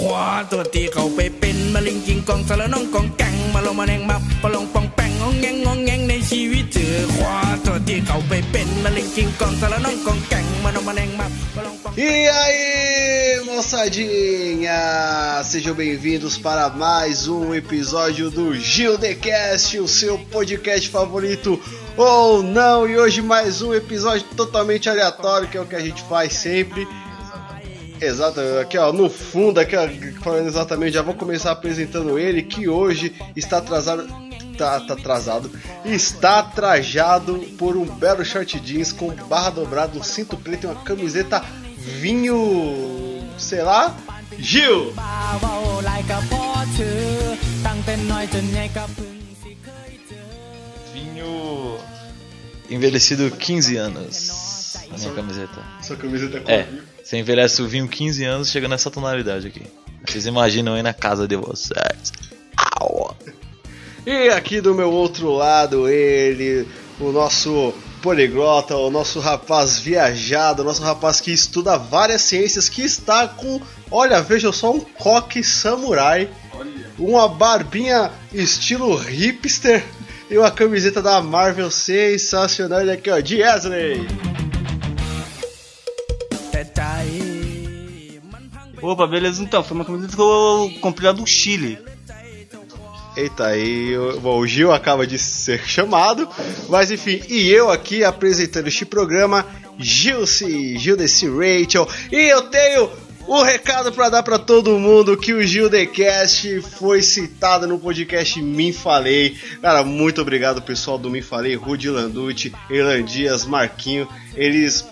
คว้าตัวที่เขาไปเป็นมะเร็งกิงกองสารน้องกองแกงมาลงมาแรงมาปลองปองแปงงองแงงงองแงงในชีวิตเธอคว้าตัวที่เขาไปเป็นมะเร็งกิงกองสารน้องกองแกงมาลงมาแรงมาปลองปอง E aí, moçadinha! Sejam bem-vindos para mais um episódio do Gil The Cast, o seu podcast favorito ou não. E hoje mais um episódio totalmente aleatório, que é o que a gente faz sempre. Exato, aqui ó, no fundo, aqui ó, falando exatamente, já vou começar apresentando ele, que hoje está atrasado. Tá, tá atrasado. Está trajado por um belo short jeans com barra dobrada, um cinto preto e uma camiseta vinho. sei lá. Gil! Vinho envelhecido 15 anos na minha camiseta. Sua camiseta com É, você envelhece o vinho 15 anos, chega nessa tonalidade aqui. Vocês imaginam aí na casa de vocês. Au. E aqui do meu outro lado, ele, o nosso poliglota, o nosso rapaz viajado, o nosso rapaz que estuda várias ciências, que está com, olha, veja só, um coque samurai, uma barbinha estilo hipster e uma camiseta da Marvel sensacional. Ele aqui, ó, Diesley. แ Opa, beleza então. Foi uma camiseta que eu comprei lá do Chile. Eita, aí bom, o Gil acaba de ser chamado, mas enfim, e eu aqui apresentando este programa, Gilce, Gildeci Rachel, e eu tenho um recado para dar para todo mundo que o Gildecast foi citado no podcast Me Falei. Cara, muito obrigado pessoal do Me Falei, Rudy Landucci, Elan Dias, Marquinho, eles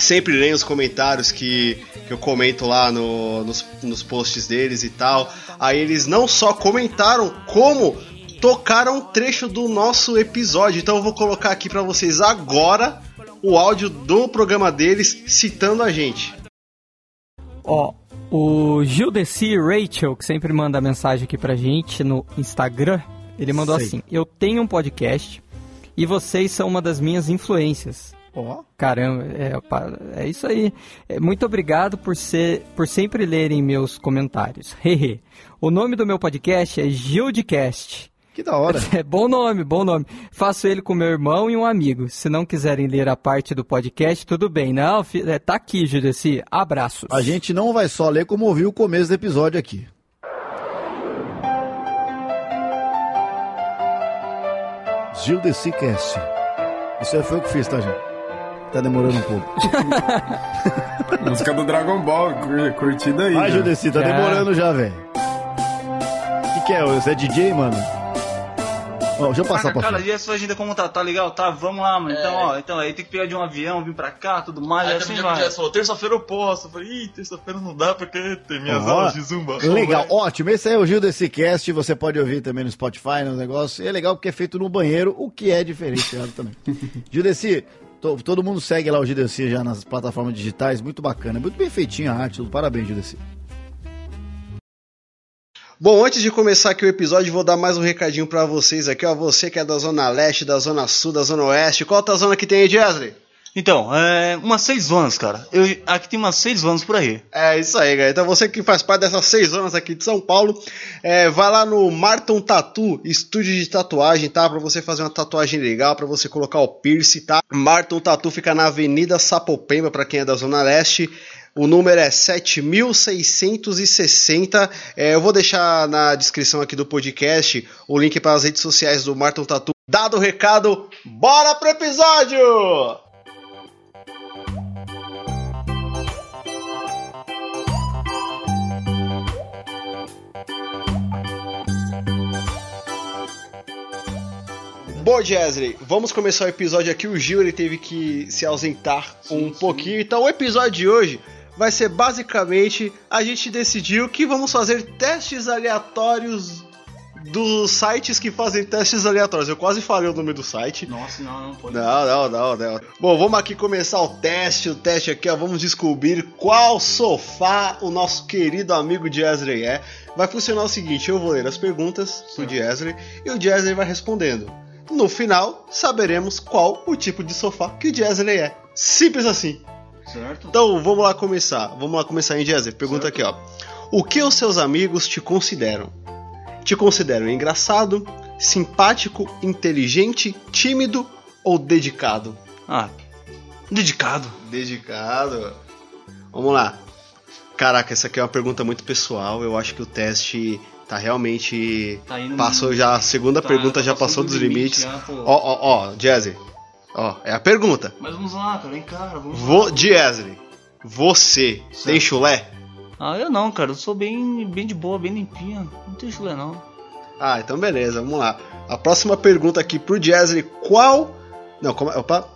sempre leem os comentários que, que eu comento lá no- nos, nos posts deles e tal. Aí eles não só comentaram, como tocaram um trecho do nosso episódio. Então eu vou colocar aqui pra vocês agora o áudio do programa deles citando a gente. Ó, o Gildeci Rachel, que sempre manda mensagem aqui pra gente no Instagram, ele mandou Sei. assim: Eu tenho um podcast e vocês são uma das minhas influências. Ó. Caramba, é, é isso aí. É, muito obrigado por, ser, por sempre lerem meus comentários. Hehe. o nome do meu podcast é Gildcast. Que da hora. É bom nome, bom nome. Faço ele com meu irmão e um amigo. Se não quiserem ler a parte do podcast, tudo bem. Não, é, tá aqui, Gildeci. Abraços. A gente não vai só ler como ouviu o começo do episódio aqui. Gildeci Cast. Isso aí foi eu que fiz, tá, gente? Tá demorando um pouco. Música do Dragon Ball, cur- curtida aí. Vai, né? Gildeci, tá Já. demorando já, velho. O que, que é? Você é DJ, mano? Ó, deixa eu passar Cara, pra cara, frente. e essa agenda como tá? Tá legal? Tá, vamos lá, mano. Então, ó, então aí tem que pegar de um avião, vir pra cá, tudo mais, Aí e assim assim vai. vai. falou, terça-feira eu posso. Eu falei, ih, terça-feira não dá porque tem minhas Ó, aulas de zumba. Legal, ótimo. Esse aí é o Gil desse cast. Você pode ouvir também no Spotify, no negócio. E é legal porque é feito no banheiro, o que é diferenciado também. Gil todo mundo segue lá o Desi já nas plataformas digitais. Muito bacana, muito bem feitinho a arte. Parabéns, Desi. Bom, antes de começar aqui o episódio, vou dar mais um recadinho pra vocês aqui, ó. Você que é da Zona Leste, da Zona Sul, da Zona Oeste. Qual outra zona que tem aí, Jesley? Então, é. Umas seis zonas, cara. Eu, aqui tem umas seis zonas por aí. É isso aí, galera. Então você que faz parte dessas seis zonas aqui de São Paulo, é, vai lá no Marton Tatu, estúdio de tatuagem, tá? Pra você fazer uma tatuagem legal, pra você colocar o piercing, tá? Marton Tatu fica na Avenida Sapopemba, pra quem é da Zona Leste. O número é 7660. É, eu vou deixar na descrição aqui do podcast o link para as redes sociais do Marton Tatu. Dado o recado, bora pro episódio! Bom, Jesley, vamos começar o episódio aqui. O Gil ele teve que se ausentar um pouquinho. Então, o episódio de hoje vai ser basicamente a gente decidiu que vamos fazer testes aleatórios dos sites que fazem testes aleatórios. Eu quase falei o nome do site. Nossa, não, não pode. Não, não, não, não. Bom, vamos aqui começar o teste. O teste aqui, ó. Vamos descobrir qual sofá o nosso querido amigo Jezrey é. Vai funcionar o seguinte: eu vou ler as perguntas pro Jezrey e o Jezrey vai respondendo. No final, saberemos qual o tipo de sofá que o Jezrey é. Simples assim. Certo? Então vamos lá começar. Vamos lá começar, hein, Jezrey? Pergunta aqui, ó. O que os seus amigos te consideram? Te consideram engraçado, simpático, inteligente, tímido ou dedicado? Ah, dedicado. Dedicado. Vamos lá. Caraca, essa aqui é uma pergunta muito pessoal. Eu acho que o teste tá realmente. Tá indo- Passou já. A segunda Tá, pergunta já passou do dos limite limites. Ó, ó, ó, Jazzy. Ó, é a pergunta. Mas vamos lá, cara, vem cara, vamos lá. Jazzy, você tem chulé? Ah, eu não, cara, eu sou bem, bem de boa, bem limpinha. Não tem chulé, não. Ah, então beleza, vamos lá. A próxima pergunta aqui pro Jazzy, qual. Não, como... opa.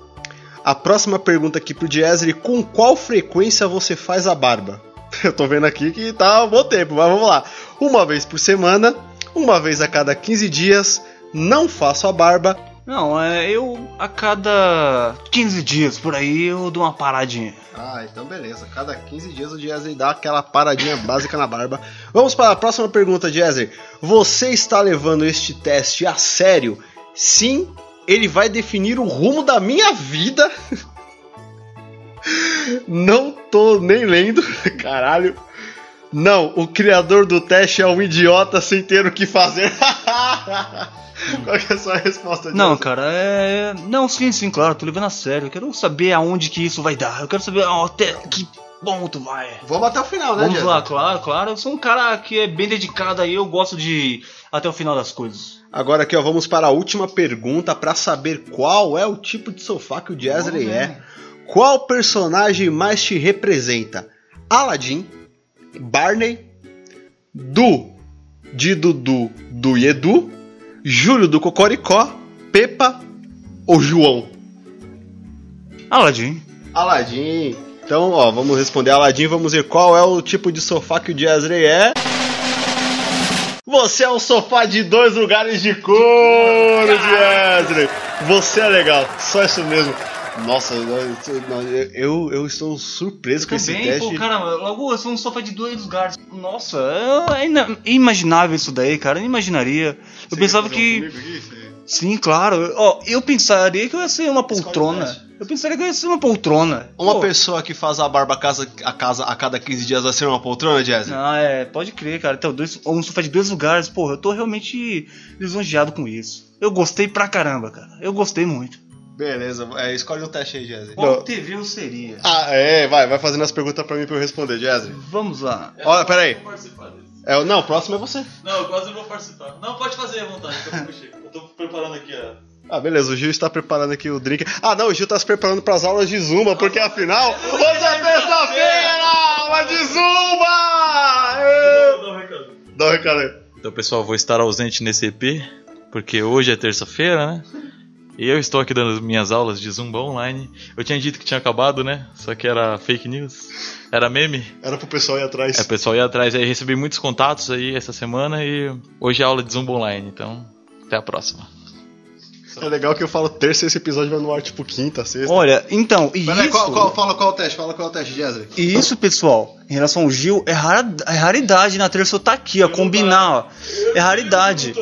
A próxima pergunta aqui pro Jazzy, com qual frequência você faz a barba? Eu tô vendo aqui que tá um bom tempo, mas vamos lá. Uma vez por semana, uma vez a cada 15 dias, não faço a barba. Não, é, eu a cada 15 dias por aí eu dou uma paradinha. Ah, então beleza. Cada 15 dias o Jazzy dá aquela paradinha básica na barba. Vamos para a próxima pergunta, Jazzy. Você está levando este teste a sério? Sim, ele vai definir o rumo da minha vida. Não tô nem lendo, caralho. Não, o criador do teste é um idiota sem ter o que fazer. Qual é a sua resposta, Jazzy? Não, cara, é. Não, sim, sim, claro, tô levando a sério. Eu quero saber aonde que isso vai dar. Eu quero saber até que ponto vai. Vamos até o final, né, Vamos lá, claro, claro. Eu sou um cara que é bem dedicado aí, eu gosto de até o final das coisas. Agora aqui, ó, vamos para a última pergunta para saber qual é o tipo de sofá que o Jazzy é. Qual personagem mais te representa? Aladdin, Barney, Du de Dudu do Edu, Júlio do Cocoricó, Pepa ou João? Aladdin. Aladdin. Então, ó, vamos responder Aladdin, vamos ver qual é o tipo de sofá que o Jazzy é. Você é um sofá de dois lugares de couro, Jazzy. Você é legal, só isso mesmo. Nossa, eu, eu, eu estou surpreso com esse Também, teste. pô, caramba, logo eu sou um sofá de dois lugares. Nossa, é inimaginável isso daí, cara. Eu não imaginaria. Eu pensava que. Sim, claro. Ó, eu pensaria que eu ia ser uma poltrona. Eu pensaria que eu ia ser uma poltrona. Uma Pô, pessoa que faz a barba a, casa, a, casa, a cada 15 dias vai ser uma poltrona, Jazzy? Ah, é, pode crer, cara. Então, dois, um sofá de dois lugares, porra, eu tô realmente lisonjeado com isso. Eu gostei pra caramba, cara. Eu gostei muito. Beleza, é, escolhe um teste aí, Jazzy. Qual TV eu seria? Ah, é, vai, vai fazendo as perguntas pra mim pra eu responder, Jazzy. Vamos lá. Olha, peraí. É, o- não, o próximo é você. Não, eu quase não vou participar. Não, pode fazer à vontade, eu tô preparando aqui a. Ah, beleza, o Gil está preparando aqui o drink. Ah, não, o Gil está se preparando para as aulas de Zumba, porque afinal, hoje é terça-feira! Aula de Zumba! Dá um recado. Dá um recado aí. Então, pessoal, vou estar ausente nesse EP, porque hoje é terça-feira, né? E eu estou aqui dando minhas aulas de Zumba online. Eu tinha dito que tinha acabado, né? Só que era fake news. Era meme. Era pro pessoal ir atrás. É, o pessoal ia atrás aí, recebi muitos contatos aí essa semana e hoje é aula de Zumba online, então até a próxima. É legal que eu falo terça e esse episódio vai no ar tipo quinta, sexta. Olha, então, e Peraí, isso... qual, qual- fala qual é o teste, fala qual é o teste, Jazzy. E isso, pessoal, em relação ao Gil, é, rara- é raridade na terça eu tá aqui, ó, combinar, ó. É raridade.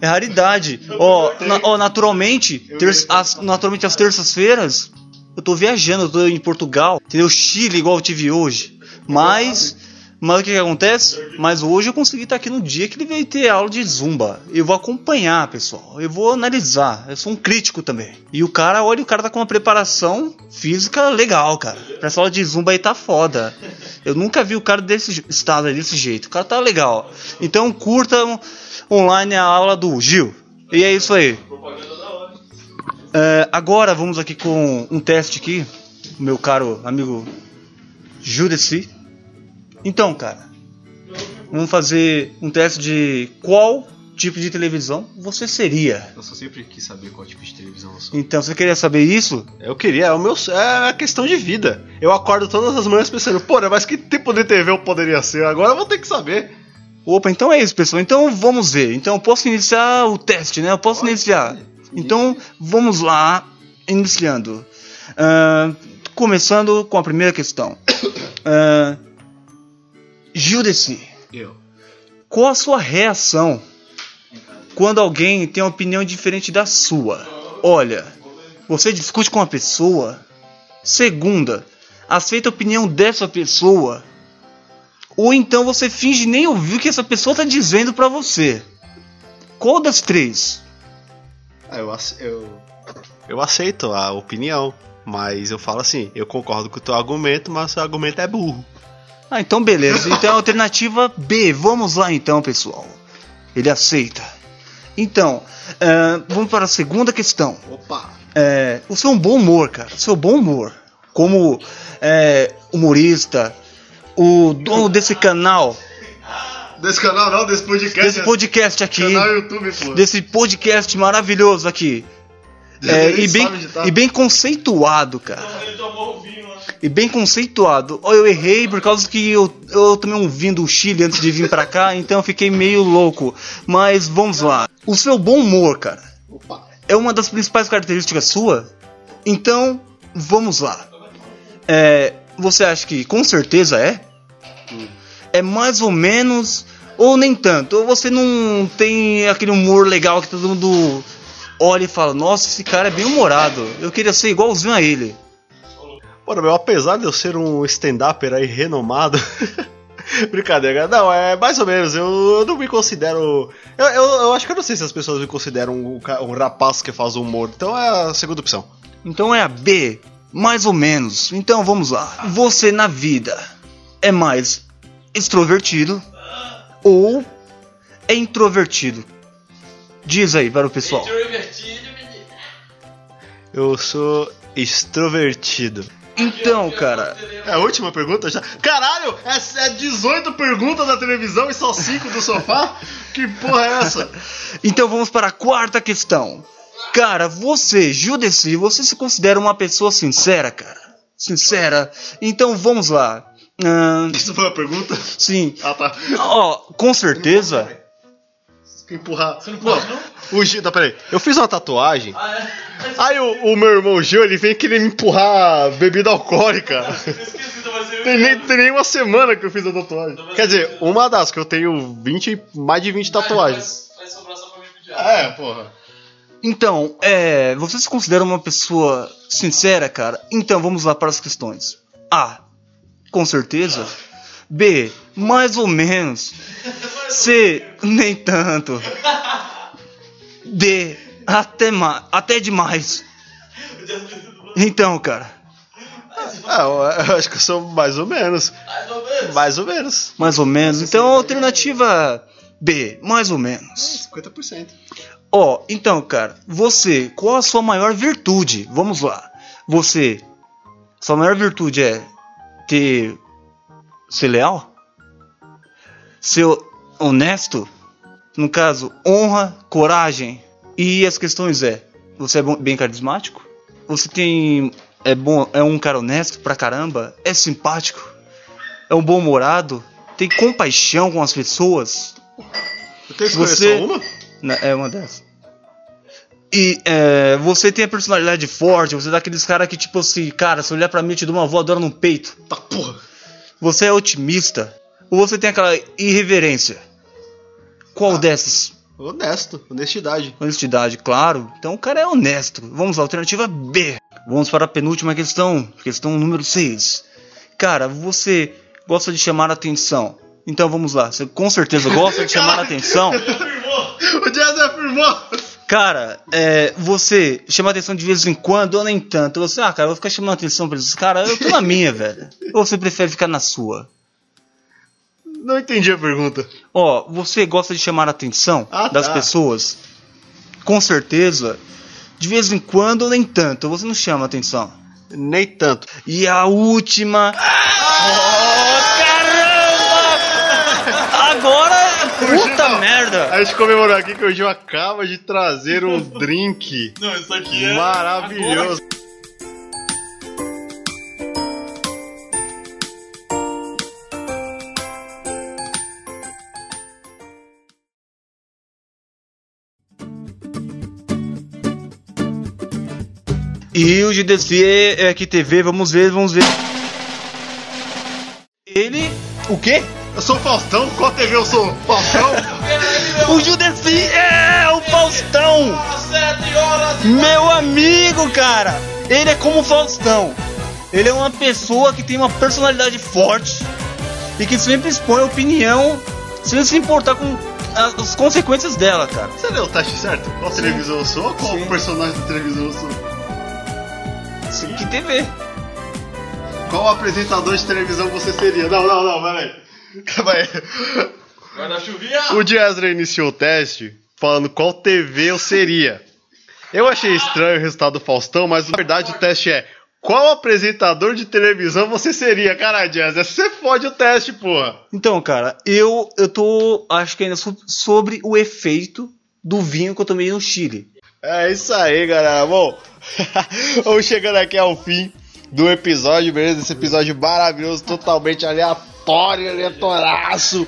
É raridade. Ó, na- ó, naturalmente, terça- as, naturalmente às terças-feiras, eu tô viajando, eu tô em Portugal, entendeu? Chile, igual eu tive hoje. Mas, mas o que que acontece? Mas hoje eu consegui estar aqui no dia que ele veio ter aula de zumba. Eu vou acompanhar, pessoal. Eu vou analisar. Eu sou um crítico também. E o cara, olha, o cara tá com uma preparação física legal, cara. Pra essa aula de zumba aí tá foda. Eu nunca vi o cara desse estado aí, desse jeito. O cara tá legal. Então curtam online a aula do Gil. E é isso aí. É, agora vamos aqui com um teste aqui. Meu caro amigo Judeci. Então, cara, vamos fazer um teste de qual tipo de televisão você seria. Eu só sempre quis saber qual tipo de televisão eu sou. Então, você queria saber isso? Eu queria, é o meu é a questão de vida. Eu acordo todas as manhãs pensando, pô, mas que tipo de TV eu poderia ser? Agora eu vou ter que saber. Opa, então é isso, pessoal. Então vamos ver. Então eu posso iniciar o teste, né? Eu posso iniciar. Então vamos lá, iniciando. Ah, começando com a primeira questão. Uh, Gildeci, Eu. qual a sua reação quando alguém tem uma opinião diferente da sua? Olha, você discute com a pessoa. Segunda, aceita a opinião dessa pessoa. Ou então você finge nem ouvir o que essa pessoa tá dizendo pra você. Qual das três? Ah, eu, eu, eu aceito a opinião, mas eu falo assim, eu concordo com o teu argumento, mas o seu argumento é burro. Ah, então beleza. Então a alternativa B. Vamos lá então, pessoal. Ele aceita. Então, ah, vamos para a segunda questão. Opa! É, o seu bom humor, cara. O seu bom humor. Como é, humorista, o dono desse canal, Desse canal não, desse podcast. desse podcast aqui, YouTube, pô. desse podcast maravilhoso aqui. É, e, bem, e bem conceituado, cara. E bem conceituado. Ó, eu errei por causa que eu, eu tomei um vinho do Chile antes de vir pra cá, então eu fiquei meio louco. Mas vamos lá. O seu bom humor, cara, é uma das principais características sua? Então, vamos lá. É, você acha que com certeza é? É mais ou menos ou nem tanto? Ou você não tem aquele humor legal que todo mundo olha e fala: Nossa, esse cara é bem humorado. Eu queria ser igualzinho a ele. Mano, meu, apesar de eu ser um stand-upper aí renomado. Brincadeira, não, é mais ou menos. Eu, eu não me considero. Eu, eu, eu acho que eu não sei se as pessoas me consideram um, um rapaz que faz humor. Então é a segunda opção. Então é a B, mais ou menos. Então vamos lá. Você na vida é mais extrovertido ou é introvertido? Diz aí para o pessoal. Eu sou extrovertido. Então, cara, É a última pergunta já? Caralho, é, é 18 perguntas da televisão e só 5 do sofá? Que porra é essa? então vamos para a quarta questão. Cara, você, Judeci, você se considera uma pessoa sincera, cara? Sincera? Então vamos lá. Ahn, Isso foi uma pergunta? sim. Ah, tá. Ó, com certeza. Empurrar. Você não pode, não? O Gil, tá, peraí. Eu fiz uma tatuagem. Aí o, o meu irmão Gil, ele vem querer me empurrar bebida alcoólica. Tem nem, tem nem uma semana que eu fiz a tatuagem. Quer dizer, uma das, que eu tenho 20, mais de 20 tatuagens. Vai sobrar só pra mim pedir. É, porra. Então, é. Você se considera uma pessoa sincera, cara? Então vamos lá para as questões. A. Com certeza. B. Mais ou menos. C. Nem tanto. D. Até, ma até demais. Então, cara. Ah, eu, eu acho que eu sou mais ou menos. Mais ou menos. Mais ou menos. Então, alternativa B. Mais ou menos. 50%. Ó, então, cara, você, qual a sua maior virtude? Vamos lá. Você, sua maior virtude é ter ser leal? Ser honesto? No caso, honra, coragem. E as questões é, você é bom- bem carismático? Você tem é bom, é um cara honesto pra caramba? É simpático? É um bom-humorado? Tem compaixão com as pessoas? Eu tenho que Você- uma? É uma dessas. E é, você tem a personalidade forte, você é daqueles caras que, tipo assim, cara, se olhar pra mim, eu te dou uma voadora no peito. Tá porra. Você é otimista. Ou você tem aquela irreverência. Qual dessas? Honesto, honestidade. Honestidade, claro. Então o cara é honesto. Vamos lá, alternativa B. Vamos para a penúltima questão. Questão número 6. Cara, você gosta de chamar a atenção. Então vamos lá. Você com certeza gosta de chamar a atenção. O Jazz afirmou. Cara, é, você chama atenção de vez em quando ou nem tanto. Você, ah, cara, eu vou ficar chamando atenção pra esses caras. Eu tô na minha, velho. Ou você prefere ficar na sua? Não entendi a pergunta. Ó, você gosta de chamar a atenção Ah, das tá. pessoas? Com certeza. De vez em quando ou nem tanto. Você não chama atenção. Nem tanto. E a última. Oh, gente comemorou aqui que o Gil acaba de trazer um drink Não, isso aqui é. maravilhoso. E o GDC é aqui TV, vamos ver, vamos ver. Ele. O quê? Eu sou o Faustão, qual TV eu sou? Faustão? O Judeci é o Faustão! Meu amigo, cara! Ele é como o Faustão. Ele é uma pessoa que tem uma personalidade forte. e que sempre expõe a opinião sem se importar com as, as consequências dela, cara. Você deu o teste certo? Qual televisão eu sou? Qual Sim. personagem da televisão eu sou? Que TV. Qual apresentador de televisão você seria? Não, não, não, peraí. Calma aí. Guarda-chuvinha! O Diazra iniciou o teste falando qual TV eu seria. Eu achei estranho o resultado do Faustão, mas na verdade o teste é qual apresentador de televisão você seria? Caralho, Diazra, você fode o teste, porra. Então, cara, eu, eu tô, acho que ainda so- sobre o efeito do vinho que eu tomei no Chile. É isso aí, galera. Bom, vamos chegando aqui ao fim do episódio, beleza? Esse episódio maravilhoso, totalmente aleatório, aleatoraço.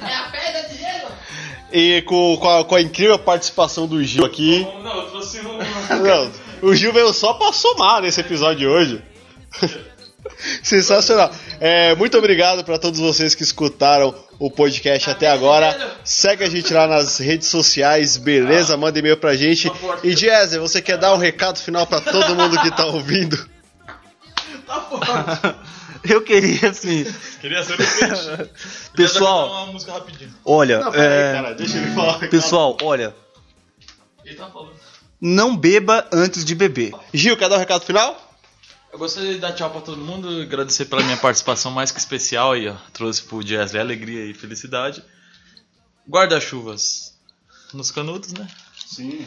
E com, com, a, com a incrível participação do Gil aqui. Não, eu trouxe um. Não, o Gil veio só pra somar nesse episódio de hoje. Sensacional. É, muito obrigado para todos vocês que escutaram o podcast até agora. Segue a gente lá nas redes sociais, beleza? Manda e-mail pra gente. E Jazzer, você quer dar um recado final para todo mundo que tá ouvindo? Eu queria, assim, Queria ser o peixe. Pessoal. Uma música rapidinho. olha, Não, é, cara, deixa ele falar. pessoal, olha, Ele tá falando. não beba antes de beber. Gil, quer dar um recado final? Eu gostaria de dar tchau pra todo mundo, agradecer pela minha participação mais que especial aí, ó. Trouxe pro Jazz alegria e felicidade. Guarda-chuvas nos canudos, né? Sim.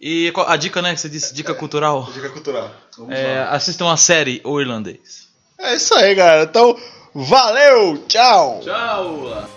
E a dica, né, que você disse, dica cultural. Dica cultural. É, assistam a série O Irlandês. É isso aí, galera. Então, valeu, tchau! Tchau!